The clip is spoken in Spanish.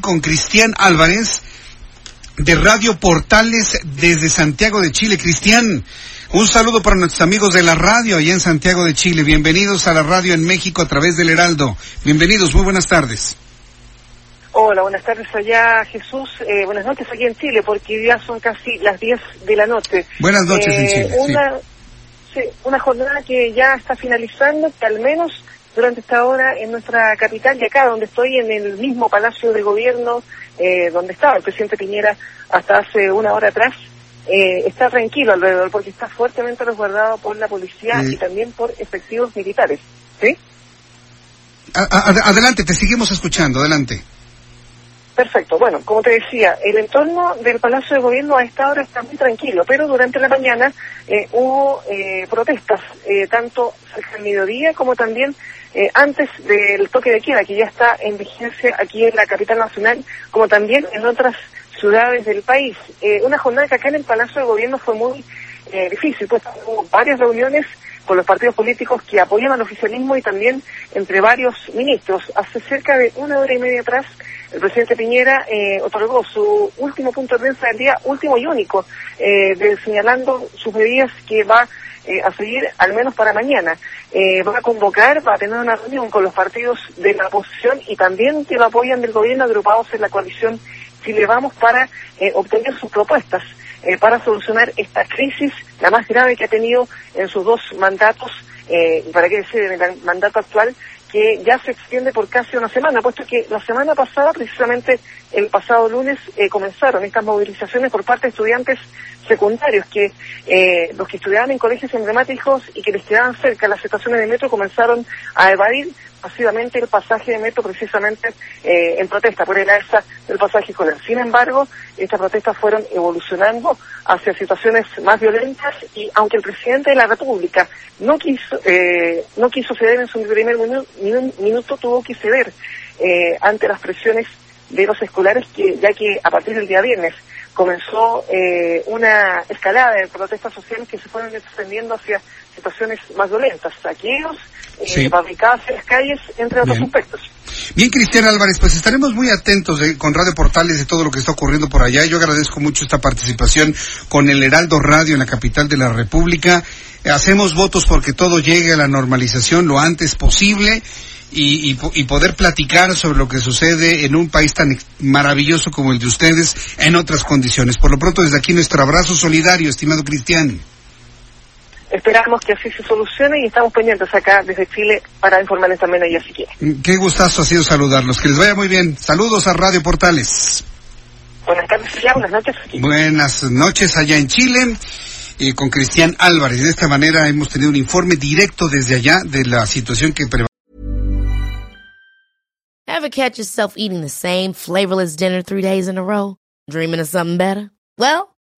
Con Cristian Álvarez de Radio Portales desde Santiago de Chile. Cristian, un saludo para nuestros amigos de la radio allá en Santiago de Chile. Bienvenidos a la radio en México a través del Heraldo. Bienvenidos, muy buenas tardes. Hola, buenas tardes allá, Jesús. Eh, buenas noches aquí en Chile, porque ya son casi las 10 de la noche. Buenas noches en eh, Chile. Una, sí. una jornada que ya está finalizando, que al menos durante esta hora en nuestra capital y acá donde estoy en el mismo Palacio de Gobierno eh, donde estaba el presidente Piñera hasta hace una hora atrás, eh, está tranquilo alrededor porque está fuertemente resguardado por la policía y también por efectivos militares. ¿Sí? adelante, te seguimos escuchando, adelante. Perfecto. Bueno, como te decía, el entorno del Palacio de Gobierno a esta hora está muy tranquilo, pero durante la mañana eh, hubo eh, protestas, eh, tanto cerca del mediodía como también eh, antes del toque de queda, que ya está en vigencia aquí en la capital nacional, como también en otras ciudades del país. Eh, una jornada que acá en el Palacio de Gobierno fue muy eh, difícil, pues hubo varias reuniones con los partidos políticos que apoyan al oficialismo y también entre varios ministros. Hace cerca de una hora y media atrás, el presidente Piñera eh, otorgó su último punto de prensa del día, último y único, eh, señalando sus medidas que va eh, a seguir al menos para mañana. Eh, va a convocar, va a tener una reunión con los partidos de la oposición y también que lo apoyan del gobierno agrupados en la coalición Chile Vamos para eh, obtener sus propuestas para solucionar esta crisis, la más grave que ha tenido en sus dos mandatos, y para qué decir, en el mandato actual, que ya se extiende por casi una semana, puesto que la semana pasada, precisamente el pasado lunes, eh, comenzaron estas movilizaciones por parte de estudiantes secundarios, que eh, los que estudiaban en colegios emblemáticos y que les quedaban cerca las estaciones de metro comenzaron a evadir masivamente el pasaje de metro precisamente eh, en protesta por el alza del pasaje escolar. Sin embargo, estas protestas fueron evolucionando hacia situaciones más violentas y aunque el presidente de la República no quiso eh, no quiso ceder en su primer minuto, tuvo que ceder eh, ante las presiones de los escolares que ya que a partir del día viernes comenzó eh, una escalada de protestas sociales que se fueron extendiendo hacia situaciones más violentas, saqueos, eh, fabricadas en las calles, entre otros aspectos. Bien, Cristian Álvarez, pues estaremos muy atentos con Radio Portales de todo lo que está ocurriendo por allá. Yo agradezco mucho esta participación con el Heraldo Radio en la capital de la República. Hacemos votos porque todo llegue a la normalización lo antes posible y, y, poder platicar sobre lo que sucede en un país tan maravilloso como el de ustedes en otras condiciones. Por lo pronto, desde aquí nuestro abrazo solidario, estimado Cristian. Esperamos que así se solucione y estamos pendientes acá desde Chile para informarles también a ellos si quieren. Qué gustazo ha sido saludarlos. Que les vaya muy bien. Saludos a Radio Portales. Buenas tardes buenas noches. Buenas noches allá en Chile. Y con Cristian Álvarez. De esta manera hemos tenido un informe directo desde allá de la situación que prevalece. Ever catch yourself eating the same flavorless dinner three days in a row? Dreaming of something better? Well,